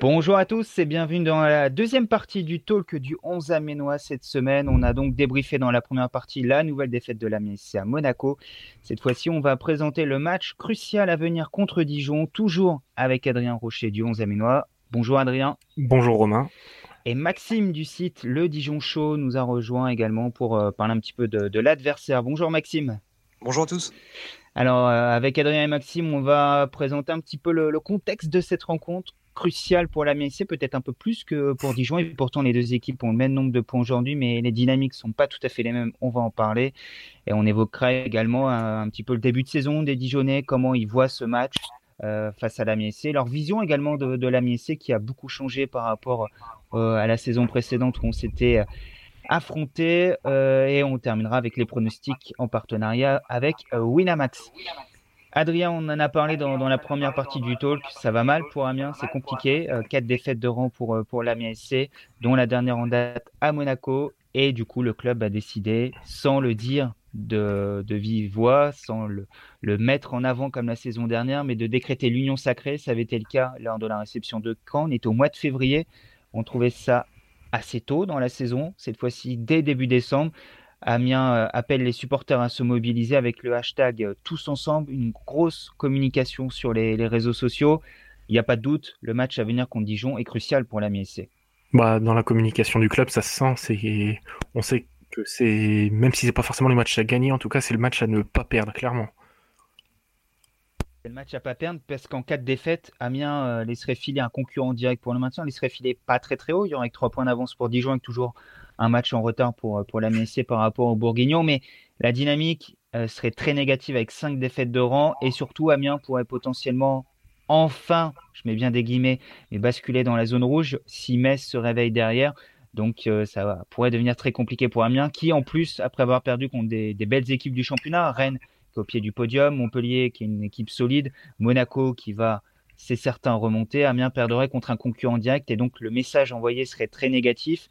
Bonjour à tous et bienvenue dans la deuxième partie du talk du 11 Aménois cette semaine. On a donc débriefé dans la première partie la nouvelle défaite de la à Monaco. Cette fois-ci, on va présenter le match crucial à venir contre Dijon, toujours avec Adrien Rocher du 11 Aménois. Bonjour Adrien. Bonjour Romain. Et Maxime du site Le Dijon Show nous a rejoint également pour euh, parler un petit peu de, l'adversaire. Bonjour Maxime. Bonjour à tous. Alors, euh, avec Adrien et Maxime, on va présenter un petit peu le contexte de cette rencontre crucial pour la MSC, peut-être un peu plus que pour Dijon. Et pourtant, les deux équipes ont le même nombre de points aujourd'hui, mais les dynamiques sont pas tout à fait les mêmes. On va en parler. Et on évoquera également un, petit peu le début de saison des Dijonais, comment ils voient ce match euh, face à la. Leur vision également de, de la qui a beaucoup changé par rapport euh, à la saison précédente où on s'était euh, affronté. et on terminera avec les pronostics en partenariat avec Winamax. Adrien, on en a parlé dans, la première partie du talk. Ça va mal pour Amiens, c'est compliqué. Euh, quatre défaites de rang pour, euh, pour l'Amiens SC, dont la dernière en date à Monaco. Et du coup, le club a décidé, sans le dire de, vive voix, sans le, le, mettre en avant comme la saison dernière, mais de décréter l'union sacrée. Ça avait été le cas lors de la réception de Caen. On est au mois de février. On trouvait ça assez tôt dans la saison, cette fois-ci dès début décembre. Amiens euh, appelle les supporters à se mobiliser avec le hashtag euh, tous ensemble, une grosse communication sur les, réseaux sociaux. Il n'y a pas de doute, le match à venir contre Dijon est crucial pour l'Amiens. Bah, dans la communication du club, ça se sent. On sait que c'est, même si c'est pas forcément le match à gagner, en tout cas, c'est le match à ne pas perdre, clairement. C'est le match à pas perdre parce qu'en cas de défaite, Amiens euh, laisserait filer un concurrent direct pour le maintien, laisserait filer pas très très haut. Il y aurait que 3 points d'avance pour Dijon avec toujours un match en retard pour, pour la MSC par rapport au Bourguignon, mais la dynamique euh, serait très négative avec cinq défaites de rang et surtout Amiens pourrait potentiellement enfin, je mets bien des guillemets, mais basculer dans la zone rouge si Metz se réveille derrière. Donc euh, ça pourrait devenir très compliqué pour Amiens, qui en plus, après avoir perdu contre des, belles équipes du championnat, Rennes qui est au pied du podium, Montpellier qui est une équipe solide, Monaco qui va, c'est certain, remonter, Amiens perdrait contre un concurrent direct et donc le message envoyé serait très négatif.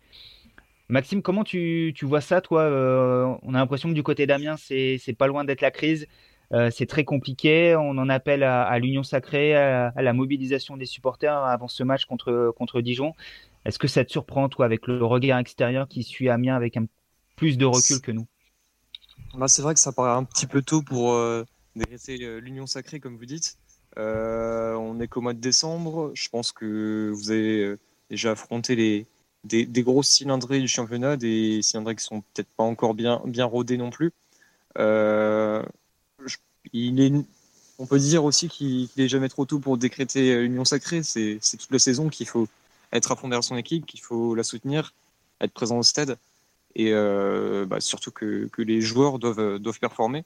Maxime, comment tu, vois ça, toi euh, On a l'impression que du côté d'Amiens, c'est pas loin d'être la crise. Euh, c'est très compliqué. On en appelle à, l'union sacrée, à, la mobilisation des supporters avant ce match contre, contre Dijon. Est-ce que ça te surprend, toi, avec le regard extérieur qui suit Amiens avec un, plus de recul que nous? Bah, C'est vrai que ça paraît un petit peu tôt pour euh, dégraisser l'union sacrée, comme vous dites. on est qu'au mois de décembre. Je pense que vous avez déjà affronté les, des, grosses cylindrées du championnat, des cylindrées qui sont peut-être pas encore bien, bien rodées non plus. Euh, il est, on peut dire aussi qu'il n'est jamais trop tôt pour décréter l'union sacrée. C'est toute la saison qu'il faut être à fond derrière son équipe, qu'il faut la soutenir, être présent au stade et euh, bah, surtout que, que, les joueurs doivent, doivent performer.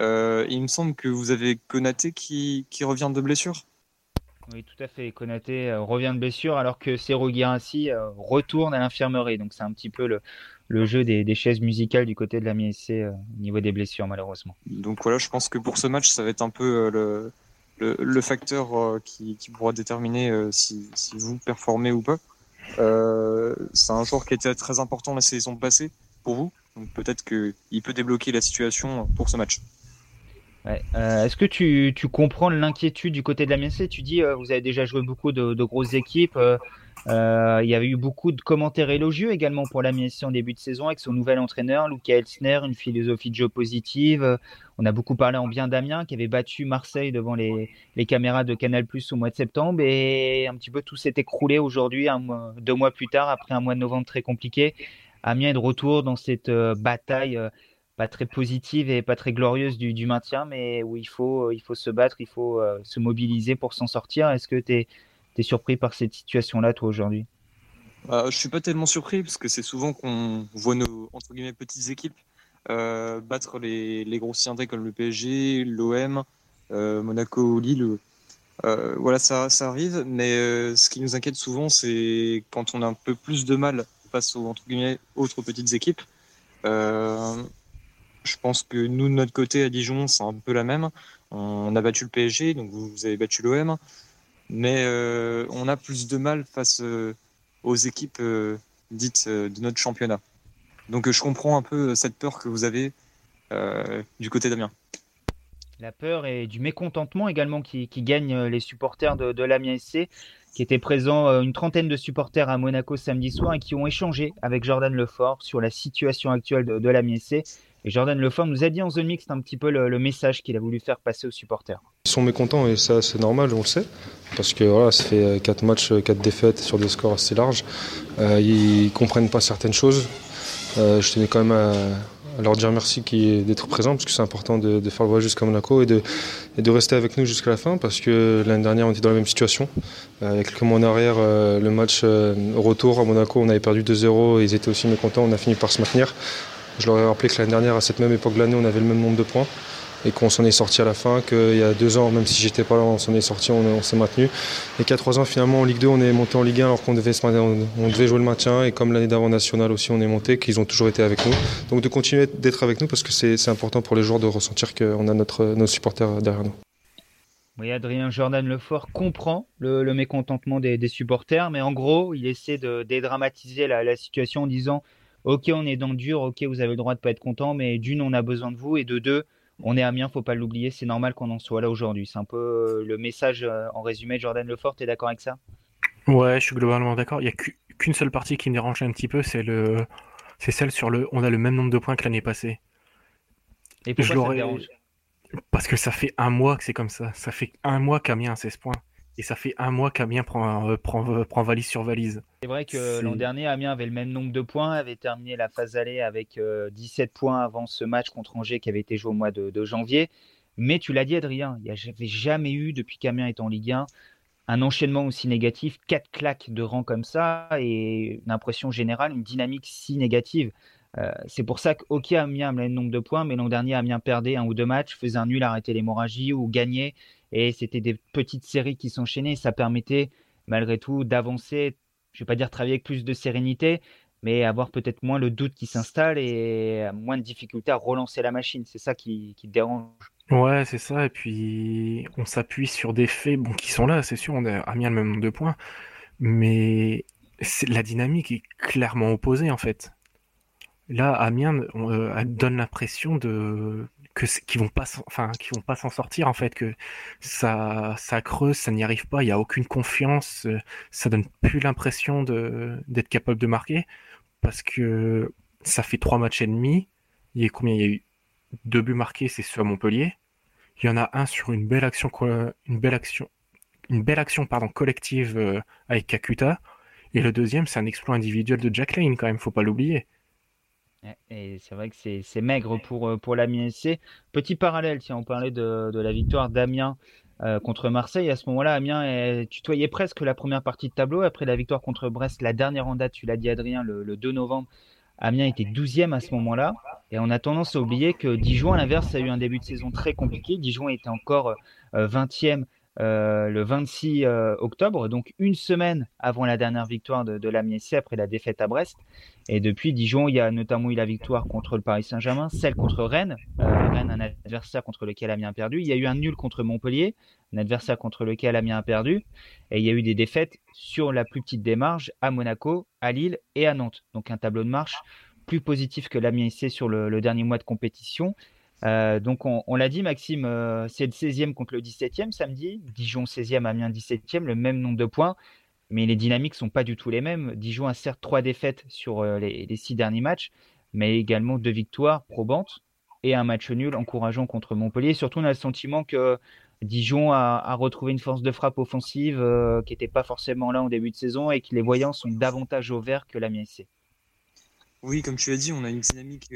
Euh, il me semble que vous avez Konaté qui, qui revient de blessure. Oui, tout à fait. Konaté euh, revient de blessure alors que Serou ainsi euh, retourne à l'infirmerie. Donc c'est un petit peu le, jeu des, chaises musicales du côté de la MSC euh, au niveau des blessures malheureusement. Donc voilà, je pense que pour ce match, ça va être un peu le, facteur qui, qui, pourra déterminer si, si, vous performez ou pas. c'est un joueur qui était très important la saison passée pour vous. Donc peut-être qu'il peut débloquer la situation pour ce match. Euh, est-ce que tu, tu comprends l'inquiétude du côté de la Tu dis, euh, vous avez déjà joué beaucoup de, de grosses équipes. Euh, il y avait eu beaucoup de commentaires élogieux également pour la en début de saison avec son nouvel entraîneur, Luca Elsner, une philosophie de jeu positive. On a beaucoup parlé en bien d'Amiens qui avait battu Marseille devant les, les caméras de Canal Plus au mois de septembre et un petit peu tout s'est écroulé aujourd'hui, deux mois plus tard, après un mois de novembre très compliqué. Amiens est de retour dans cette bataille pas très positive et pas très glorieuse du, maintien, mais où il faut, il faut se battre, il faut euh, se mobiliser pour s'en sortir. Est-ce que tu es, surpris par cette situation-là, toi, aujourd'hui? Euh, Je suis pas tellement surpris, parce que c'est souvent qu'on voit nos entre guillemets, petites équipes euh, battre les, les gros cylindrés comme le PSG, l'OM, euh, Monaco, Lille. voilà, ça, ça arrive, mais ce qui nous inquiète souvent, c'est quand on a un peu plus de mal face aux entre guillemets, autres petites équipes. Je pense que nous, de notre côté, à Dijon, c'est un peu la même. On a battu le PSG, donc vous, avez battu l'OM. Mais euh, on a plus de mal face euh, aux équipes euh, dites de notre championnat. Donc je comprends un peu cette peur que vous avez du côté d'Amiens. La peur et du mécontentement également qui, gagne les supporters de, de l'Amiens SC qui étaient présents, une trentaine de supporters à Monaco samedi soir et qui ont échangé avec Jordan Lefort sur la situation actuelle de, de la MSC. Et Jordan Lefort nous a dit en zone mixte un petit peu le, message qu'il a voulu faire passer aux supporters. Ils sont mécontents et ça c'est normal, on le sait, parce que voilà, ça fait 4 matchs, 4 défaites sur des scores assez larges. Euh, ils comprennent pas certaines choses. Euh, je tenais quand même à, leur dire merci d'être présents parce que c'est important de, faire le voyage jusqu'à Monaco et de, rester avec nous jusqu'à la fin parce que l'année dernière on était dans la même situation. Euh, quelques mois en arrière, euh, le match retour à Monaco, on avait perdu 2-0 et ils étaient aussi mécontents, on a fini par se maintenir. Je leur ai rappelé que l'année dernière, à cette même époque de l'année, on avait le même nombre de points et qu'on s'en est sorti à la fin, qu'il y a deux ans, même si j'étais pas là, on s'en est sorti, on, s'est maintenu. Et qu'à trois ans, finalement, en Ligue 2, on est monté en Ligue 1 alors qu'on devait, on, devait jouer le maintien. Et comme l'année d'avant nationale aussi, on est monté, qu'ils ont toujours été avec nous. Donc de continuer d'être avec nous parce que c'est important pour les joueurs de ressentir qu'on a notre, nos supporters derrière nous. Oui, Adrien Jordan Lefort comprend le, mécontentement des, supporters, mais en gros, il essaie de dédramatiser la situation en disant ok, on est dans le dur, ok, vous avez le droit de pas être content, mais d'une, on a besoin de vous, et de deux, on est Amiens, faut pas l'oublier, c'est normal qu'on en soit là aujourd'hui. C'est un peu euh, le message euh, en résumé de Jordan Lefort, es d'accord avec ça? Ouais, je suis globalement d'accord. Il y a qu'une seule partie qui me dérange un petit peu, c'est le, c'est celle sur le, on a le même nombre de points que l'année passée. Et pourquoi ça te dérange? Parce que ça fait un mois que c'est comme ça. Ça fait un mois qu'Amiens a 16 points. Et ça fait un mois qu'Amiens prend, euh, prend, euh, prend, valise sur valise. C'est vrai que l'an dernier, Amiens avait le même nombre de points, avait terminé la phase allée avec 17 euh, points avant ce match contre Angers qui avait été joué au mois de, janvier. Mais tu l'as dit, Adrien, il n'y avait jamais eu, depuis qu'Amiens est en Ligue 1, un enchaînement aussi négatif, quatre claques de rang comme ça, et une impression générale, une dynamique si négative. c'est pour ça qu'ok, Amiens a le nombre de points, mais l'an dernier, Amiens perdait un ou deux matchs, faisait un nul, arrêtait l'hémorragie ou gagnait et c'était des petites séries qui s'enchaînaient. Ça permettait malgré tout d'avancer, je ne vais pas dire travailler avec plus de sérénité, mais avoir peut-être moins le doute qui s'installe et moins de difficulté à relancer la machine. C'est ça qui, dérange. Ouais, c'est ça. Et puis, on s'appuie sur des faits qui sont là, c'est sûr, on a mis le même nombre de points. Mais la dynamique est clairement opposée, en fait. Là, Amiens euh, donne l'impression de que qui vont pas enfin qui vont pas s'en sortir en fait que ça ça creuse ça n'y arrive pas il y a aucune confiance euh, ça donne plus l'impression de d'être capable de marquer parce que ça fait trois matchs et demi il y a combien il y a eu deux buts marqués c'est ceux à Montpellier il y en a un sur une belle action une belle action une belle action pardon collective euh, avec Kakuta et le deuxième c'est un exploit individuel de Jack Lane quand même faut pas l'oublier et c'est vrai que c'est maigre pour, euh, pour l'Amiens SC. Petit parallèle, si on parlait de, de la victoire d'Amiens euh, contre Marseille. À ce moment-là, Amiens tutoyait presque la première partie de tableau. Après la victoire contre Brest, la dernière en date, tu l'as dit Adrien, le, 2 novembre, Amiens était 12e à ce moment-là. Et on a tendance à oublier que Dijon, à l'inverse, a eu un début de saison très compliqué. Dijon était encore 20e euh, le 26 euh, octobre, donc une semaine avant la dernière victoire de, de après la défaite à Brest. Et depuis Dijon, il y a notamment eu la victoire contre le Paris Saint-Germain, celle contre Rennes, euh, Rennes un adversaire contre lequel Amiens a perdu. Il y a eu un nul contre Montpellier, un adversaire contre lequel Amiens a perdu. Et il y a eu des défaites sur la plus petite démarche à Monaco, à Lille et à Nantes. Donc un tableau de marche plus positif que l'Amiens sur le dernier mois de compétition. Euh, donc on, l'a dit, Maxime, euh, c'est le 16e contre le 17e samedi. Dijon 16e, Amiens 17e, le même nombre de points. Mais les dynamiques sont pas du tout les mêmes. Dijon a certes trois défaites sur euh, les, six derniers matchs, mais également deux victoires probantes et un match nul encourageant contre Montpellier. Surtout, on a le sentiment que Dijon a, retrouvé une force de frappe offensive qui n'était pas forcément là en début de saison et que les voyants sont davantage au vert que l'Amiens. Oui, comme tu l'as dit, on a une dynamique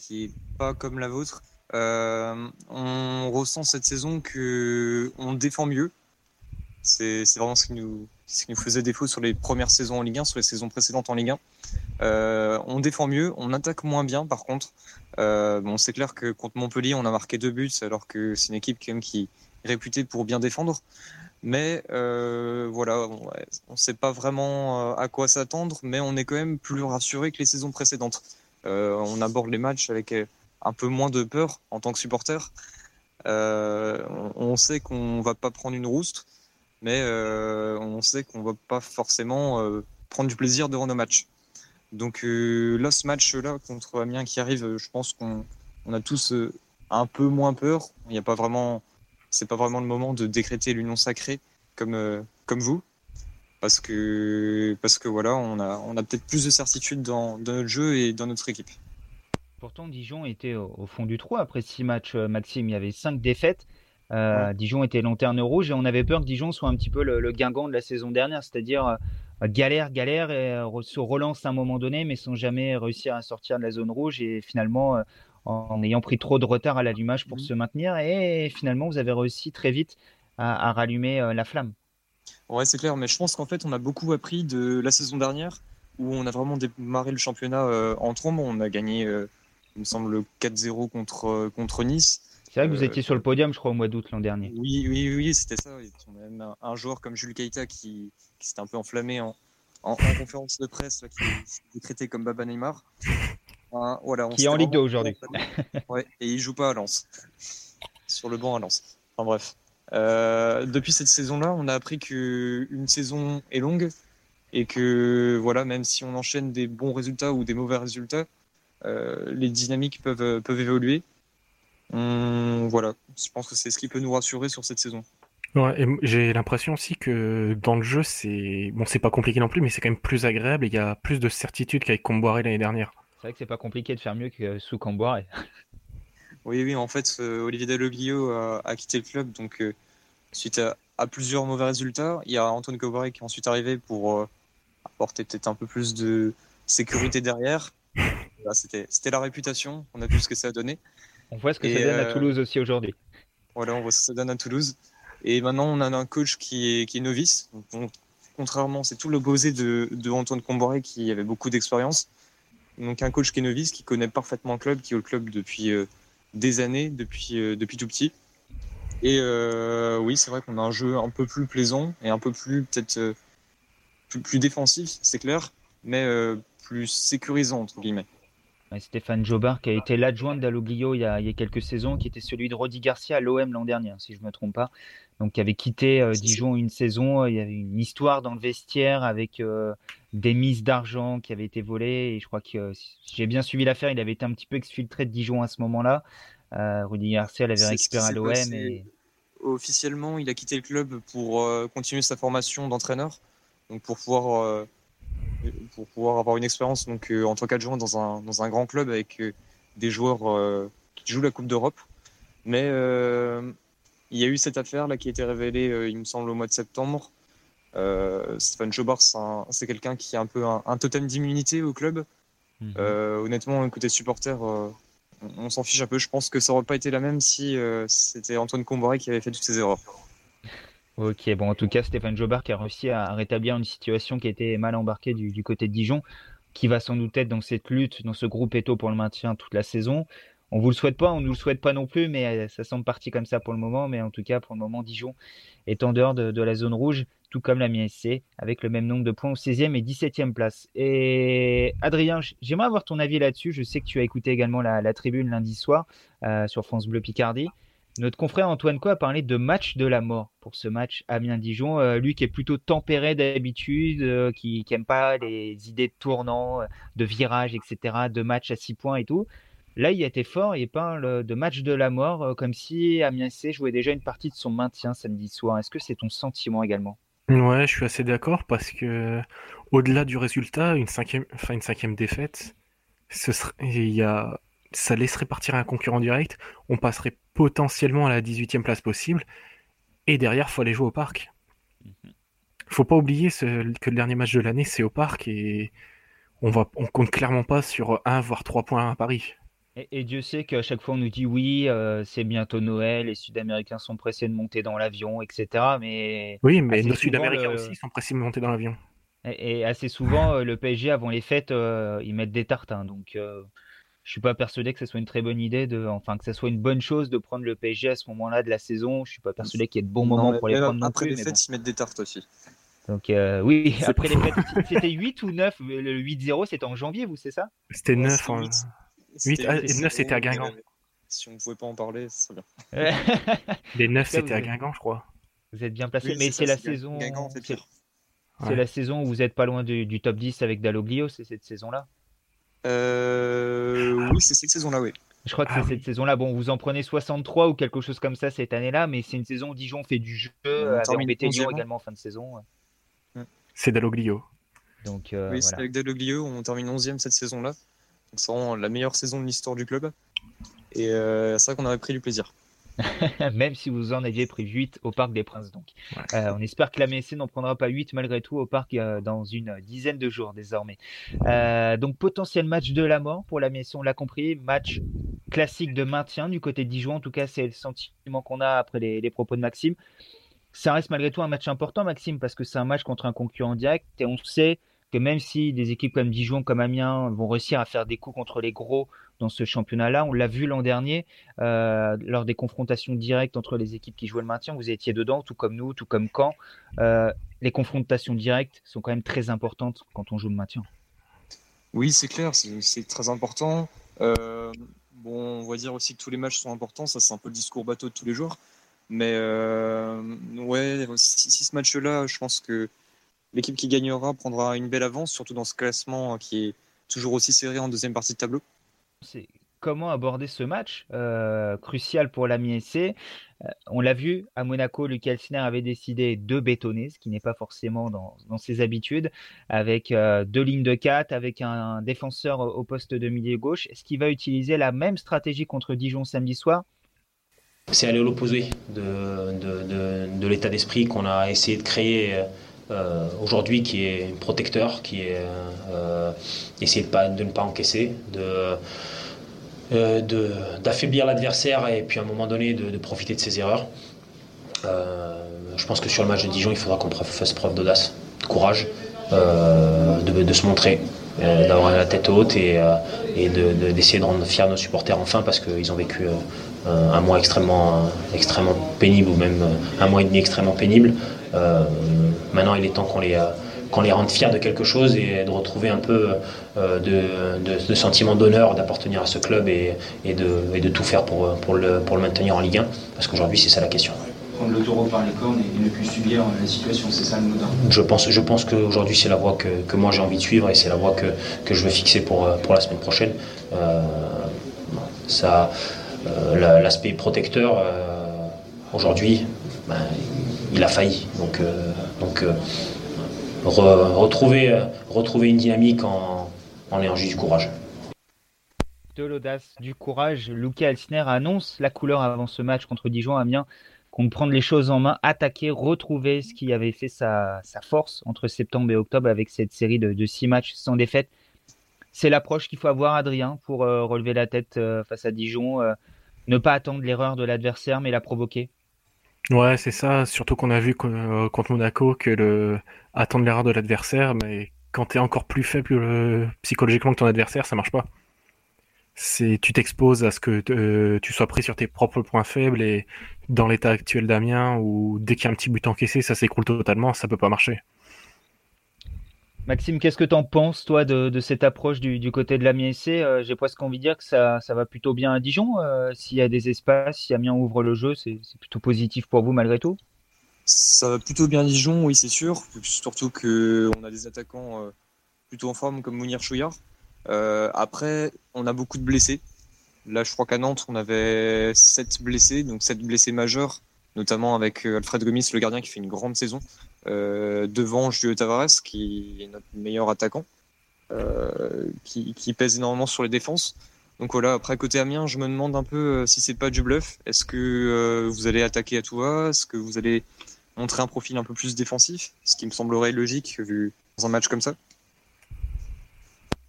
qui est pas comme la vôtre. Euh, on ressent cette saison que on défend mieux. C'est vraiment ce qui, nous, ce qui nous faisait défaut sur les premières saisons en Ligue 1, sur les saisons précédentes en Ligue 1. Euh, on défend mieux, on attaque moins bien par contre. Euh, bon, c'est clair que contre Montpellier, on a marqué deux buts alors que c'est une équipe quand même qui est réputée pour bien défendre. Mais voilà, on ne sait pas vraiment à quoi s'attendre, mais on est quand même plus rassuré que les saisons précédentes. Euh, on aborde les matchs avec euh, un peu moins de peur en tant que supporter. Euh, on, sait qu'on va pas prendre une rouste, mais on sait qu'on va pas forcément prendre du plaisir devant nos matchs. Donc là, ce match-là contre Amiens qui arrive, je pense qu'on a tous un peu moins peur. Il n'y a pas vraiment, c'est pas vraiment le moment de décréter l'union sacrée comme comme vous. Parce que, parce que voilà, on a, on a peut-être plus de certitude dans, dans, notre jeu et dans notre équipe. Pourtant, Dijon était au, fond du trou après six matchs, Maxime. Il y avait cinq défaites. Euh, Dijon était lanterne rouge et on avait peur que Dijon soit un petit peu le, le Guingamp de la saison dernière, c'est-à-dire euh, galère, galère et euh, se relance à un moment donné, mais sans jamais réussir à sortir de la zone rouge et finalement en ayant pris trop de retard à l'allumage pour mmh. se maintenir. Et finalement, vous avez réussi très vite à, rallumer la flamme. Ouais, c'est clair, mais je pense qu'en fait, on a beaucoup appris de la saison dernière où on a vraiment démarré le championnat en trombe. On a gagné, il me semble, 4-0 contre, contre Nice. C'est vrai que vous étiez sur le podium, je crois, au mois d'août l'an dernier. Oui, oui, oui, c'était ça. On a même un, joueur comme Jules Keita qui, s'était un peu enflammé en, conférence de presse, qui est traité comme Baba Neymar. voilà, qui est en Ligue 2 aujourd'hui. ouais, et il joue pas à Lens. sur le banc à Lens. Enfin bref. Euh, depuis cette saison-là, on a appris qu'une saison est longue et que voilà, même si on enchaîne des bons résultats ou des mauvais résultats, euh, les dynamiques peuvent, peuvent évoluer Hum, voilà, je pense que c'est ce qui peut nous rassurer sur cette saison. Ouais, j'ai l'impression aussi que dans le jeu, c'est bon, c'est pas compliqué non plus, mais c'est quand même plus agréable et il y a plus de certitude qu'avec Comboiré l'année dernière. C'est vrai que c'est pas compliqué de faire mieux que sous Comboiré. Oui, oui, en fait, euh, Olivier Dalloglio a, quitté le club, donc euh, suite à, plusieurs mauvais résultats, il y a Antoine Comboiré qui est ensuite arrivé pour euh, apporter peut-être un peu plus de sécurité derrière. C'était la réputation, on a vu ce que ça a donné. On voit ce que ça donne à Toulouse aussi aujourd'hui. Voilà, on voit ce que ça donne à Toulouse. Et maintenant, on a un coach qui est, qui est novice. Donc, contrairement, c'est tout l'opposé de, de Antoine Comboré qui avait beaucoup d'expérience. Donc, un coach qui est novice, qui connaît parfaitement le club, qui est au club depuis des années, depuis, euh, depuis tout petit. Et oui, c'est vrai qu'on a un jeu un peu plus plaisant et un peu plus, peut-être, plus, plus, défensif, c'est clair, mais plus sécurisant, entre guillemets. Stéphane Jobard qui a été l'adjoint d'Aloglio il, y a quelques saisons, qui était celui de Rodi Garcia à l'OM l'an dernier, si je ne me trompe pas. Donc qui avait quitté euh, Dijon une saison. Il y avait une histoire dans le vestiaire avec euh, des mises d'argent qui avaient été volées. Et je crois que euh, si j'ai bien suivi l'affaire, il avait été un petit peu exfiltré de Dijon à ce moment-là. Rudi Garcia l'avait récupéré à l'OM. Et... Officiellement, il a quitté le club pour continuer sa formation d'entraîneur. Donc pour pouvoir pour pouvoir avoir une expérience donc euh, en tant qu'adjoint dans un, dans un grand club avec euh, des joueurs euh, qui jouent la Coupe d'Europe. Mais il y a eu cette affaire là qui a été révélée, il me semble, au mois de septembre. Stéphane Chobard, c'est quelqu'un qui a un peu un, totem d'immunité au club. Mhm. honnêtement, côté supporter, on, s'en fiche un peu. Je pense que ça n'aurait pas été la même si c'était Antoine Comboré qui avait fait toutes ces erreurs. Ok, bon, en tout cas, Stéphane Jobard qui a réussi à rétablir une situation qui était mal embarquée du, côté de Dijon, qui va sans doute être dans cette lutte, dans ce groupe éto pour le maintien toute la saison. On vous le souhaite pas, on nous le souhaite pas non plus, mais euh, ça semble parti comme ça pour le moment. Mais en tout cas, pour le moment, Dijon est en dehors de, la zone rouge, tout comme la MSC, avec le même nombre de points au 16e et 17e place. Et Adrien, j'aimerais avoir ton avis là-dessus. Je sais que tu as écouté également la, tribune lundi soir euh, sur France Bleu Picardie. Notre confrère Antoine Co a parlé de match de la mort pour ce match Amiens-Dijon. Euh, lui qui est plutôt tempéré d'habitude, euh, qui n'aime pas les idées de tournant, euh, de virage, etc., de match à 6 points et tout. Là, il été fort, il parle de match de la mort, comme si Amiens C jouait déjà une partie de son maintien samedi soir. Est-ce que c'est ton sentiment également? Ouais, je suis assez d'accord parce que au-delà du résultat, une cinquième, enfin une cinquième défaite, ce serait, il y a ça laisserait partir un concurrent direct, on passerait potentiellement à la 18e place possible, et derrière, faut aller jouer au parc. Mhm. Faut pas oublier que le dernier match de l'année, c'est au parc, et on va, on compte clairement pas sur un voire trois points à Paris. Et, Dieu sait qu'à chaque fois on nous dit oui, euh, c'est bientôt Noël, les Sud-Américains sont pressés de monter dans l'avion, etc. Mais oui, mais nos Sud-Américains aussi sont pressés de monter dans l'avion. Et, assez souvent, euh, le PSG avant les fêtes, euh, ils mettent des tartins, donc je suis pas persuadé que ce soit une très bonne idée de, enfin que ce soit une bonne chose de prendre le PSG à ce moment-là de la saison. Je suis pas persuadé qu'il y ait de bons moments pour les prendre après les fêtes, ils mettent des tartes aussi. Donc euh, oui, après les fêtes, c'était 8 ou 9 Le 8-0, c'était en janvier, vous, c'est ça? C'était 9. 8, 9, c'était à Guingamp. Si on ne pouvait pas en parler, c'est bien. les 9, c'était à Guingamp, je crois. Vous êtes bien placé, mais c'est la saison. c'est la saison où vous êtes pas loin du, du top 10 avec Dalloglio, c'est cette saison-là euh, oui, c'est cette saison-là, oui. Je crois que c'est ah cette saison-là. Bon, vous en prenez 63 ou quelque chose comme ça cette année-là, mais c'est une saison où Dijon fait du jeu, avec embêté Lyon également en fin de saison. C'est Dalloglio. Donc, oui, c'est avec Dalloglio. On termine 11e cette saison-là. C'est vraiment la meilleure saison de l'histoire du club. Et c'est vrai qu'on avait pris du plaisir. même si vous en aviez pris 8 au Parc des Princes. Donc, euh, on espère que la MSC n'en prendra pas 8 malgré tout au Parc euh, dans une dizaine de jours désormais. Euh, donc, potentiel match de la mort pour la MSC, on l'a compris. Match classique de maintien du côté de Dijon. En tout cas, c'est le sentiment qu'on a après les, propos de Maxime. Ça reste malgré tout un match important, Maxime, parce que c'est un match contre un concurrent direct et on sait que même si des équipes comme Dijon, comme Amiens vont réussir à faire des coups contre les gros dans ce championnat-là, on l'a vu l'an dernier euh, lors des confrontations directes entre les équipes qui jouaient le maintien, vous étiez dedans, tout comme nous, tout comme Caen. Euh, les confrontations directes sont quand même très importantes quand on joue le maintien. Oui, c'est clair, c'est très important. Euh, bon, on va dire aussi que tous les matchs sont importants, ça c'est un peu le discours bateau de tous les jours. Mais ouais, si, si ce match-là, je pense que l'équipe qui gagnera prendra une belle avance, surtout dans ce classement qui est toujours aussi serré en deuxième partie de tableau. C'est comment aborder ce match euh, crucial pour l'AMI SC. Euh, on l'a vu, à Monaco, Lucas Elsner avait décidé de bétonner, ce qui n'est pas forcément dans, ses habitudes, avec euh, deux lignes de 4, avec un, défenseur au poste de milieu gauche. Est-ce qu'il va utiliser la même stratégie contre Dijon samedi soir? C'est aller à l'opposé de l'état d'esprit qu'on a essayé de créer euh, aujourd'hui qui est protecteur, qui est euh, essayer de, de ne pas encaisser, de euh, d'affaiblir l'adversaire et puis à un moment donné de, profiter de ses erreurs. je pense que sur le match de Dijon, il faudra qu'on fasse preuve d'audace, de courage, de, se montrer, d'avoir la tête haute et, d'essayer de, rendre fiers nos supporters enfin parce qu'ils ont vécu un mois extrêmement, extrêmement pénible ou même un mois et demi extrêmement pénible. Euh, maintenant, il est temps qu'on les euh, qu'on les rende fiers de quelque chose et de retrouver un peu euh, de, sentiment d'honneur d'appartenir à ce club et, et, de, tout faire pour, pour, le, pour le maintenir en Ligue 1, parce qu'aujourd'hui c'est ça la question. Prendre le taureau par les cornes et ne plus subir la situation, c'est ça le mot Je pense, je pense qu'aujourd'hui c'est la voie que, que, moi j'ai envie de suivre et c'est la voie que, que, je veux fixer pour, pour la semaine prochaine. ça, l'aspect protecteur, aujourd'hui, ben, il a failli. Donc, euh, donc euh, retrouver, euh, une dynamique en, en ayant juste du courage. De l'audace, du courage, Luca Elsner annonce la couleur avant ce match contre Dijon Amiens qu'on prendre les choses en main, attaquer, retrouver ce qui avait fait sa, force entre septembre et octobre avec cette série de, de six matchs sans défaite. C'est l'approche qu'il faut avoir, Adrien, pour relever la tête face à Dijon. ne pas attendre l'erreur de l'adversaire, mais la provoquer. Ouais, c'est ça. Surtout qu'on a vu euh, contre Monaco que le attendre l'erreur de l'adversaire, mais quand tu es encore plus faible euh, psychologiquement que ton adversaire, ça marche pas. C'est tu t'exposes à ce que euh, tu sois pris sur tes propres points faibles et dans l'état actuel d'Amiens où dès qu'il y a un petit but encaissé, ça s'écroule totalement, ça peut pas marcher. Maxime, qu'est-ce que tu en penses, toi, de, cette approche du, côté de l'Amiens SC euh, J'ai presque envie de dire que ça, va plutôt bien à Dijon. Euh, s'il y a des espaces, si Amiens ouvre le jeu, c'est plutôt positif pour vous malgré tout? Ça va plutôt bien à Dijon, oui, c'est sûr. Surtout qu'on a des attaquants euh, plutôt en forme comme Mounir Chouillard. après, on a beaucoup de blessés. Là, je crois qu'à Nantes, on avait 7 blessés, donc 7 blessés majeurs, notamment avec Alfred Gomis, le gardien, qui fait une grande saison. Euh, devant Julio Tavares, qui est notre meilleur attaquant, euh, qui, pèse énormément sur les défenses. Donc voilà, après côté Amiens, je me demande un peu euh, si c'est pas du bluff. Est-ce que vous allez attaquer à tout va Est-ce que vous allez montrer un profil un peu plus défensif? Ce qui me semblerait logique vu dans un match comme ça.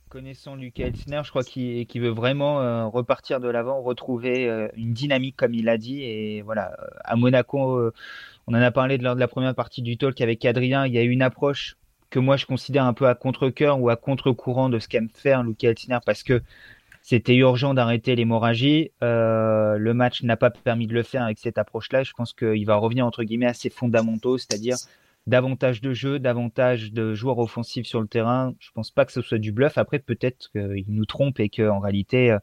Connaissant Lucas Elsner, je crois qu'il veut vraiment repartir de l'avant, retrouver une dynamique comme il a dit. Et voilà, à Monaco, on en a parlé lors de la première partie du talk avec Adrien. Il y a une approche que moi je considère un peu à contre-coeur ou à contre-courant de ce qu'aime faire Luca Altiner parce que c'était urgent d'arrêter l'hémorragie. Euh, le match n'a pas permis de le faire avec cette approche-là. Je pense qu'il va revenir entre guillemets à ses fondamentaux, c'est-à-dire davantage de jeu, davantage de joueurs offensifs sur le terrain. Je pense pas que ce soit du bluff. Après, peut-être qu'il nous trompe et qu'en réalité, euh,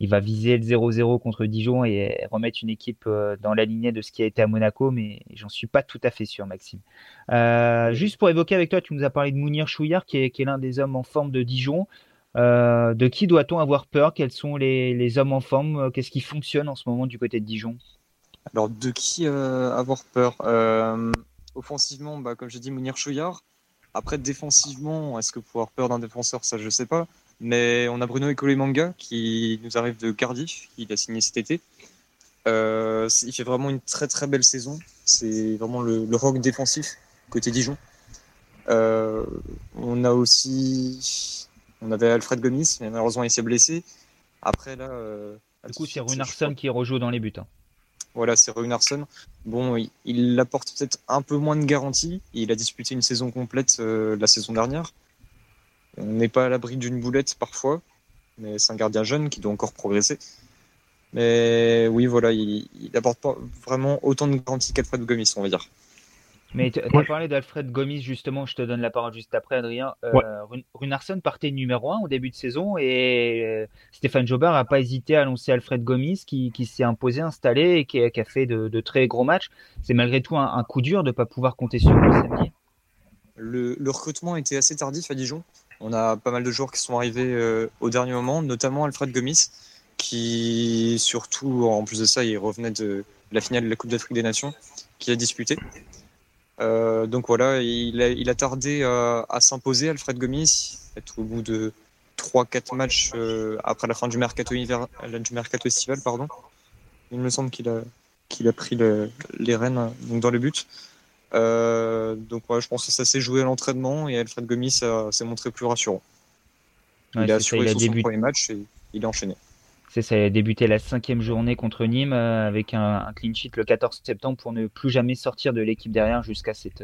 il va viser le 0-0 contre Dijon et remettre une équipe euh, dans la lignée de ce qui a été à Monaco, mais j'en suis pas tout à fait sûr, Maxime. Euh, juste pour évoquer avec toi, tu nous as parlé de Mounir Chouillard, qui est, l'un des hommes en forme de Dijon. Euh, de qui doit-on avoir peur? Quels sont les, hommes en forme? Qu'est-ce qui fonctionne en ce moment du côté de Dijon? Alors, de qui avoir peur? Offensivement, bah, comme j'ai dit, Mounir Chouillard. Après, défensivement, est-ce que pouvoir peur d'un défenseur, ça je sais pas. Mais on a Bruno Manga qui nous arrive de Cardiff, il a signé cet été. Euh, il fait vraiment une très très belle saison. C'est vraiment le, rock défensif côté Dijon. Euh, on a aussi, on avait Alfred Gomis, mais malheureusement il s'est blessé. Après là, euh, du coup c'est Runarsson qui rejoue dans les buts. Hein. Voilà, c'est Runarsson. Bon, il, apporte peut-être un peu moins de garantie. Il a disputé une saison complète la saison dernière. On n'est pas à l'abri d'une boulette parfois, mais c'est un gardien jeune qui doit encore progresser. Mais oui, voilà, il n'apporte pas vraiment autant de garanties qu'Alfred Gomis, on va dire. Mais tu as parlé d'Alfred Gomis, justement, je te donne la parole juste après, Adrien. Euh, Runarsson partait numéro 1 au début de saison et euh, Stéphane Jobert n'a pas hésité à lancer Alfred Gomis qui, s'est imposé, installé et qui, a fait de, très gros matchs. C'est malgré tout un, coup dur de ne pas pouvoir compter sur lui samedi. Le, le, recrutement était assez tardif à Dijon. On a pas mal de joueurs qui sont arrivés euh, au dernier moment, notamment Alfred Gomis, qui surtout, en plus de ça, il revenait de la finale de la Coupe d'Afrique des Nations, qui a disputé. Euh, donc voilà, il a, tardé à, s'imposer, Alfred Gomis, être au bout de 3-4 matchs euh, après la fin du mercato, hiver, du mercato estival. Pardon. Il me semble qu'il a, qu'il pris les rênes dans le but. Euh, donc je pense que ça s'est joué à l'entraînement et Alfred Gomis s'est montré plus rassurant. il a assuré son premier match et il a enchaîné. C'est ça, il a débuté la cinquième journée contre Nîmes euh, avec un, clean sheet le 14 septembre pour ne plus jamais sortir de l'équipe derrière jusqu'à cette,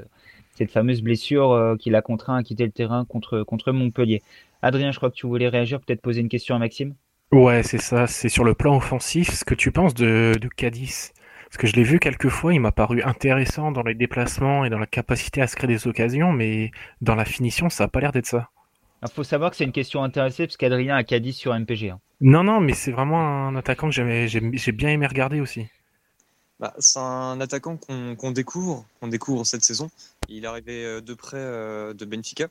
cette fameuse blessure euh, qui l'a contraint à quitter le terrain contre, contre Montpellier. Adrien, je crois que tu voulais réagir, peut-être poser une question à Maxime? Ouais, c'est ça. C'est sur le plan offensif. Ce que tu penses de, de Cadiz? Parce que je l'ai vu quelques fois, il m'a paru intéressant dans les déplacements et dans la capacité à se créer des occasions, mais dans la finition, ça n'a pas l'air d'être ça. Il faut savoir que c'est une question intéressée parce qu'Adrien a Cadiz sur MPG. Hein. Non, non, mais c'est vraiment un attaquant que j'ai bien aimé regarder aussi. Bah, c'est un attaquant qu'on découvre, qu'on découvre cette saison. Il est arrivé euh, de près euh, de Benfica.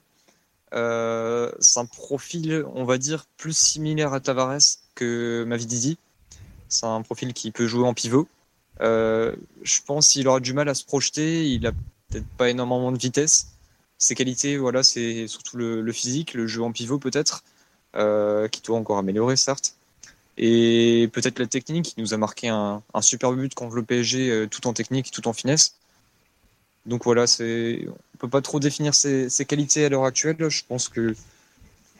Euh, c'est un profil, on va dire, plus similaire à Tavares que Mavididi. C'est un profil qui peut jouer en pivot, euh, je pense qu'il aura du mal à se projeter. Il a peut-être pas énormément de vitesse. Ses qualités, voilà, c'est surtout le, physique, le jeu en pivot peut-être, euh, qui doit encore améliorer certes. Et peut-être la technique, il nous a marqué un, super but contre le PSG, euh, tout en technique, tout en finesse. Donc voilà, c'est, on peut pas trop définir ses, qualités à l'heure actuelle. Je pense que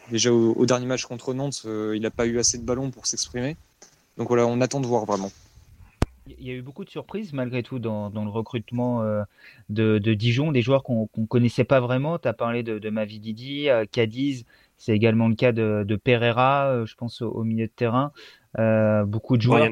déjà au, au dernier match contre Nantes, il n'a pas eu assez de ballons pour s'exprimer. Donc voilà, on attend de voir vraiment. Il y a eu beaucoup de surprises malgré tout dans, le recrutement euh, de, Dijon, des joueurs qu'on ne connaissait pas vraiment. Tu as parlé de, de Mavididi, euh, Cadiz, c'est également le cas de, Pereira, euh, je pense au, milieu de terrain. beaucoup de joueurs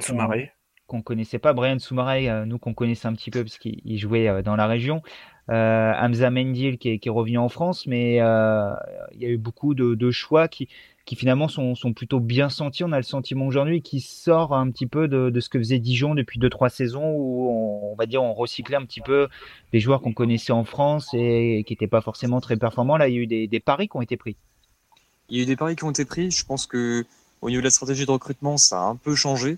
qu'on ne connaissait pas. Brian Soumaré, nous qu'on connaissait un petit peu parce qu'il jouait dans la région. Hamza Mendil qui est, qui est, revenu en France, mais il y a eu beaucoup de choix qui, qui finalement sont, sont, plutôt bien sentis. On a le sentiment aujourd'hui qui sort un petit peu de, ce que faisait Dijon depuis 2-3 saisons où on, va dire on recyclait un petit peu des joueurs qu'on connaissait en France et, qui n'étaient pas forcément très performants. Là, il y a eu des, paris qui ont été pris. Il y a eu des paris qui ont été pris. Je pense que au niveau de la stratégie de recrutement, ça a un peu changé.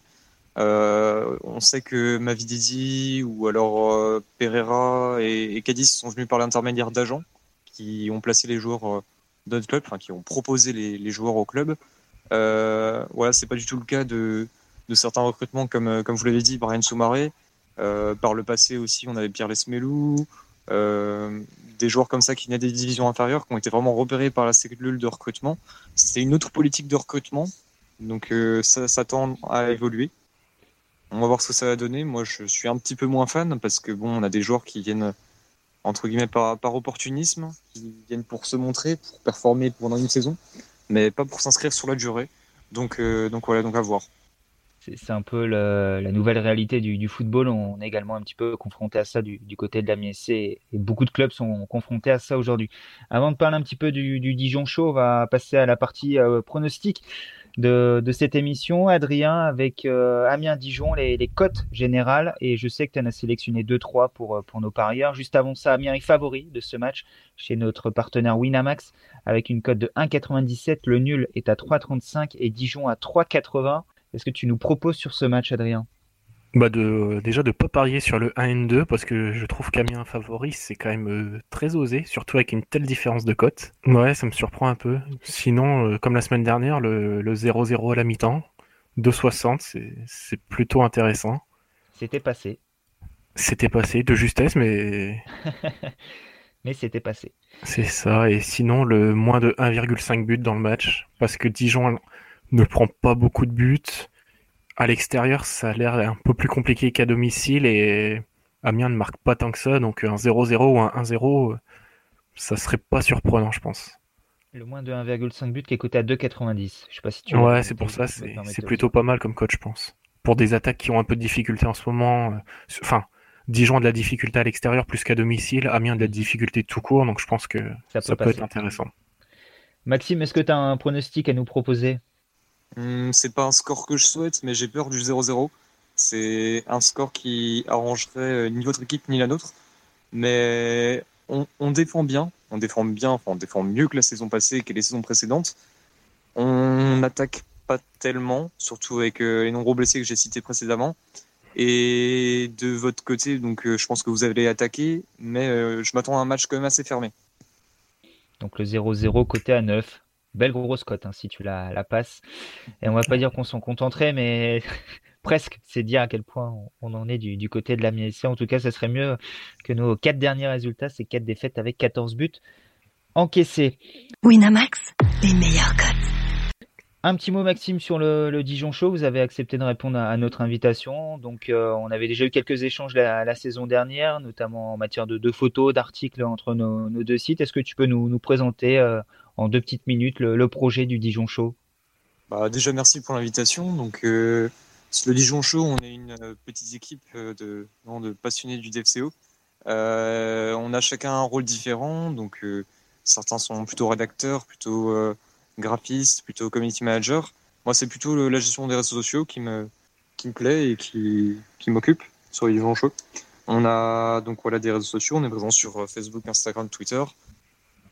Euh, on sait que Mavididi ou alors euh, Pereira et, et Cadiz sont venus par l'intermédiaire d'agents qui ont placé les joueurs euh, d'autres clubs, qui ont proposé les, joueurs au club. Euh, voilà, c'est pas du tout le cas de, certains recrutements comme, euh, comme vous l'avez dit, Brian Soumaré. Euh, par le passé aussi, on avait Pierre Lesmelou, euh, des joueurs comme ça qui venaient des divisions inférieures, qui ont été vraiment repérés par la cellule de recrutement. C'est une autre politique de recrutement, donc ça, ça tend à évoluer. On va voir ce que ça va donner. Moi, je suis un petit peu moins fan parce que bon, on a des joueurs qui viennent entre guillemets par, opportunisme, qui viennent pour se montrer, pour performer pendant une saison, mais pas pour s'inscrire sur la durée. Donc, euh, donc voilà, donc à voir. C'est un peu la, nouvelle réalité du, football. On est également un petit peu confronté à ça du, côté de la et beaucoup de clubs sont confrontés à ça aujourd'hui. Avant de parler un petit peu du, Dijon Show, on va passer à la partie euh, pronostic de, cette émission, Adrien, avec euh, Amiens Dijon, les, les, cotes générales. Et je sais que tu en as sélectionné 2-3 pour, euh, pour nos parieurs. Juste avant ça, Amiens est favori de ce match chez notre partenaire Winamax avec une cote de 1,97. Le nul est à 3,35 et Dijon à 3,80. Est-ce que tu nous proposes sur ce match, Adrien? Bah de, déjà de pas parier sur le 1 2 parce que je trouve qu'Amiens favori c'est quand même euh, très osé, surtout avec une telle différence de cote. Ouais, ça me surprend un peu. Sinon, euh, comme la semaine dernière, le 0-0 à la mi-temps, 2,60, c'est plutôt intéressant. C'était passé. C'était passé de justesse, mais. mais c'était passé. C'est ça, et sinon le moins de 1,5 but dans le match, parce que Dijon ne prend pas beaucoup de buts à l'extérieur, ça a l'air un peu plus compliqué qu'à domicile et Amiens ne marque pas tant que ça, donc un 0-0 ou un 1-0, ça serait pas surprenant, je pense. Le moins de 1,5 but qui est coté à 2,90. Je sais pas si tu Ouais, c'est pour ça, c'est plutôt pas mal comme coach, je pense. Pour des attaques qui ont un peu de difficulté en ce moment, euh, enfin, Dijon a de la difficulté à l'extérieur plus qu'à domicile, Amiens a de la difficulté tout court, donc je pense que ça peut, être intéressant. Maxime, est-ce que tu as un pronostic à nous proposer? Hmm, c'est pas un score que je souhaite, mais j'ai peur du 0-0. C'est un score qui arrangerait euh, ni votre équipe ni la nôtre. Mais on, défend bien, on défend bien, enfin on défend mieux que la saison passée et les saisons précédentes. On n'attaque pas tellement, surtout avec euh, les nombreux blessés que j'ai cités précédemment. Et de votre côté, donc euh, je pense que vous allez attaquer, mais je m'attends à un match quand même assez fermé. Donc le 0-0 côté à 9. Belle grosse cote hein, si tu la, la, passes. Et on va pas dire qu'on s'en contenterait, mais presque. C'est dire à quel point on, en est du, du côté de la MSC. En tout cas, ça serait mieux que nos quatre derniers résultats, c'est quatre défaites avec 14 buts encaissés. Winamax, les meilleurs cotes. Un petit mot, Maxime, sur le, Dijon Show. Vous avez accepté de répondre à, notre invitation. Donc, euh, on avait déjà eu quelques échanges la, la saison dernière, notamment en matière de, photos, d'articles entre nos, deux sites. Est-ce que tu peux nous, nous présenter euh, en deux petites minutes le, projet du Dijon Show bah, Déjà, merci pour l'invitation. Donc, euh, le Dijon Show, on est une petite équipe de, de passionnés du DFCO. on a chacun un rôle différent. Donc, certains sont plutôt rédacteurs, plutôt graphiste, plutôt community manager. Moi, c'est plutôt la gestion des réseaux sociaux qui me, qui me plaît et qui, qui m'occupe sur les gens chauds. On a donc voilà des réseaux sociaux, on est présent sur euh, Facebook, Instagram, Twitter,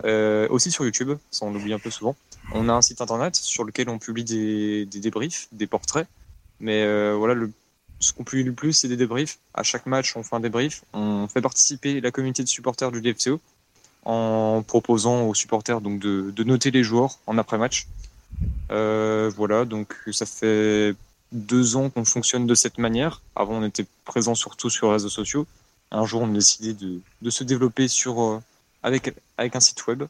euh, aussi sur YouTube, ça on l'oublie un peu souvent. On a un site internet sur lequel on publie des, des débriefs, des portraits, mais euh, voilà, le, ce qu'on publie le plus, c'est des débriefs. À chaque match, on fait un débrief, on fait participer la communauté de supporters du DFCO en proposant aux supporters donc de, de noter les joueurs en après-match. Euh, voilà, donc ça fait deux ans qu'on fonctionne de cette manière. Avant, on était présent surtout sur les réseaux sociaux. Un jour, on a décidé de, de se développer sur, euh, avec, avec un site web.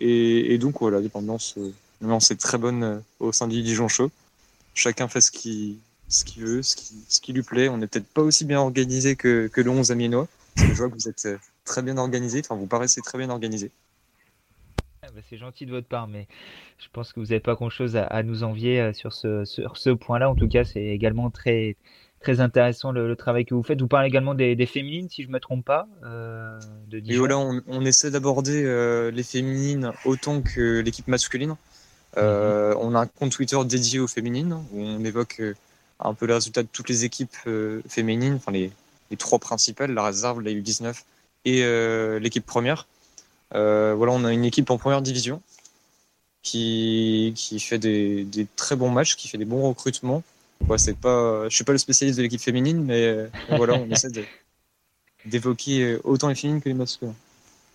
Et, donc, voilà, l'ambiance euh, est très bonne euh, au sein du Dijon Show. Chacun fait ce qu'il ce qu'il veut, ce qui, ce qui lui plaît. On n'est peut-être pas aussi bien organisé que, que le 11 amiénois. je vois que vous êtes très bien organisé. Enfin, vous paraissez très bien organisé. Ah, bah, c'est gentil de votre part, mais je pense que vous n'avez pas grand-chose à, nous envier euh, sur ce, sur ce point-là. En tout cas, c'est également très, très intéressant le, travail que vous faites. Vous parlez également des, féminines, si je ne me trompe pas. Euh, de Et voilà, on, essaie d'aborder euh, les féminines autant que l'équipe masculine. Euh, mhm. On a un compte Twitter dédié aux féminines où on évoque un peu les résultats de toutes les équipes féminines, enfin les, les trois principales, la réserve, la U19 et l'équipe première. Voilà, on a une équipe en première division qui, qui fait des, des, très bons matchs, qui fait des bons recrutements. Ouais, c'est pas, je suis pas le spécialiste de l'équipe féminine, mais euh, voilà, on essaie d'évoquer autant les féminines que les masculins.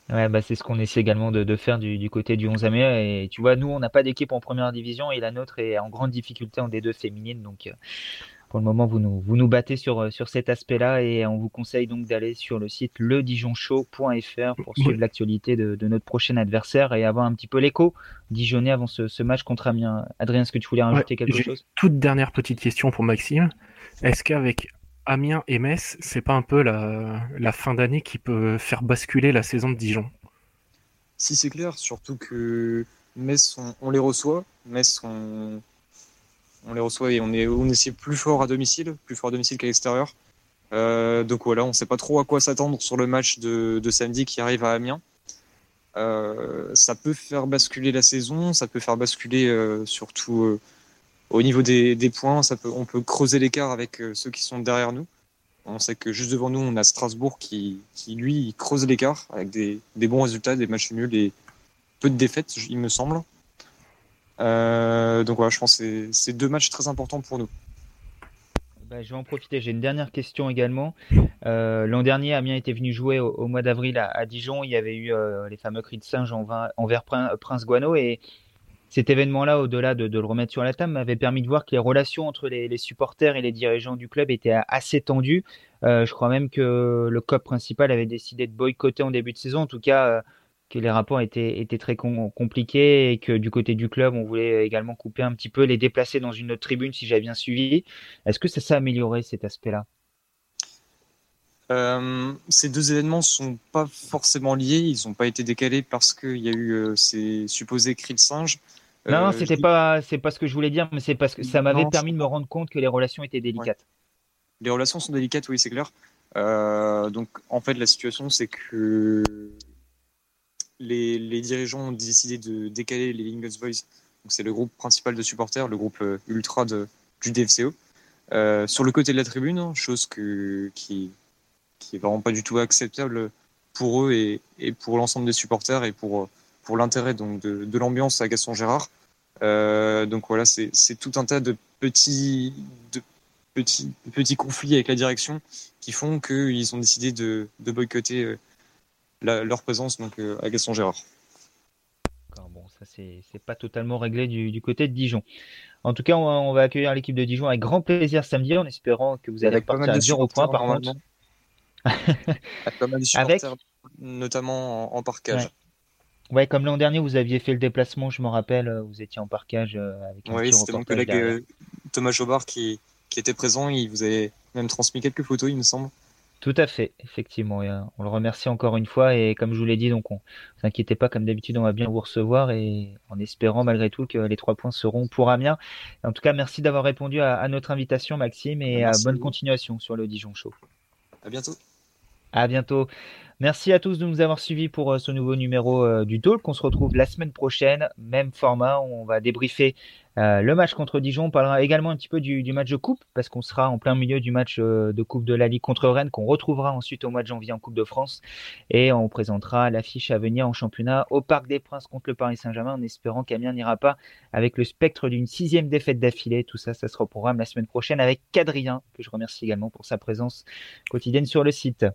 Ouais, bah c'est ce qu'on essaie également de, de faire du, du, côté du 11 mai. Et tu vois, nous, on n'a pas d'équipe en première division et la nôtre est en grande difficulté en D2 féminine. Donc, pour le moment, vous nous, vous nous battez sur, euh, sur cet aspect-là et on vous conseille donc d'aller sur le site ledijonchaud.fr pour suivre l'actualité de, de, notre prochain adversaire et avoir un petit peu l'écho dijonnais avant ce, ce, match contre Amiens. Adrien, est-ce que tu voulais rajouter quelque chose? Toute dernière petite question pour Maxime. Est-ce qu'avec Amiens et Metz, c'est pas un peu la, la fin d'année qui peut faire basculer la saison de Dijon? Si c'est clair, surtout que Metz, on, on les reçoit. Metz, on, on les reçoit et on est, on essaie plus fort à domicile, plus fort à domicile qu'à l'extérieur. Euh, donc voilà, on ne sait pas trop à quoi s'attendre sur le match de, samedi qui arrive à Amiens. Euh, ça peut faire basculer la saison, ça peut faire basculer euh, surtout au niveau des, points. On peut creuser l'écart avec ceux qui sont derrière nous. On sait que juste devant nous, on a Strasbourg qui, lui, creuse l'écart avec des, des, bons résultats, des matchs nuls et peu de défaites, il me semble. Euh, donc voilà, je pense que c'est deux matchs très importants pour nous. Bah, je vais en profiter. J'ai une dernière question également. Euh, l'an dernier, Amiens était venu jouer au, mois d'avril à, Dijon. Il y avait eu euh, les fameux cris de singe envers Prince Guano. Et cet événement-là, au-delà de, le remettre sur la table, m'avait permis de voir que les relations entre les, supporters et les dirigeants du club étaient assez tendues. Je crois même que le COP principal avait décidé de boycotter en début de saison. En tout cas, que les rapports étaient, étaient très compliqués et que du côté du club, on voulait également couper un petit peu, les déplacer dans une autre tribune si j'avais bien suivi. Est-ce que ça s'est amélioré cet aspect-là? Euh, ces deux événements sont pas forcément liés, ils n'ont pas été décalés parce qu'il y a eu euh, ces supposés cris de singe. non, euh, c'était pas, c'est pas ce que je voulais dire, mais c'est parce que ça m'avait permis de me rendre compte que les relations étaient délicates. Les relations sont délicates, oui, c'est clair. donc, en fait, la situation, c'est que les, dirigeants ont décidé de décaler les Lingers Boys. C'est le groupe principal de supporters, le groupe euh, ultra du DFCO. Euh, sur le côté de la tribune, hein, chose qui, qui est vraiment pas du tout acceptable pour eux et, pour l'ensemble des supporters et pour, pour l'intérêt donc de, l'ambiance à Gaston Gérard. Euh, donc voilà, c'est tout un tas de petits, petits, petits conflits avec la direction qui font qu'ils ont décidé de boycotter leur présence donc, euh, à Gaston Gérard. Bon, ça c'est pas totalement réglé du, côté de Dijon. En tout cas, on va, accueillir l'équipe de Dijon avec grand plaisir samedi en espérant que vous allez partir à 0 points par contre. avec notamment en, parkage. Ouais. comme l'an dernier, vous aviez fait le déplacement, je me rappelle, vous étiez en parkage euh, avec un Oui, c'était mon collègue euh, Thomas Jobard qui, qui était présent. Il vous avait même transmis quelques photos, il me semble. Tout à fait, effectivement. on le remercie encore une fois et comme je vous l'ai dit, donc on ne inquiétez pas, comme d'habitude, on va bien vous recevoir et en espérant malgré tout que les trois points seront pour Amiens. En tout cas, merci d'avoir répondu à, notre invitation, Maxime, et à bonne continuation sur le Dijon Show. À bientôt. À bientôt. Merci à tous de nous avoir suivis pour euh, ce nouveau numéro euh, du Talk. On se retrouve la semaine prochaine, même format. On va débriefer euh, le match contre Dijon. On parlera également un petit peu du, match de coupe parce qu'on sera en plein milieu du match de coupe de la Ligue contre Rennes qu'on retrouvera ensuite au mois de janvier en Coupe de France et on présentera l'affiche à venir en championnat au Parc des Princes contre le Paris Saint-Germain en espérant qu'Amiens n'ira pas avec le spectre d'une sixième défaite d'affilée. Tout ça, ça sera au programme la semaine prochaine avec Cadrien que je remercie également pour sa présence quotidienne sur le site.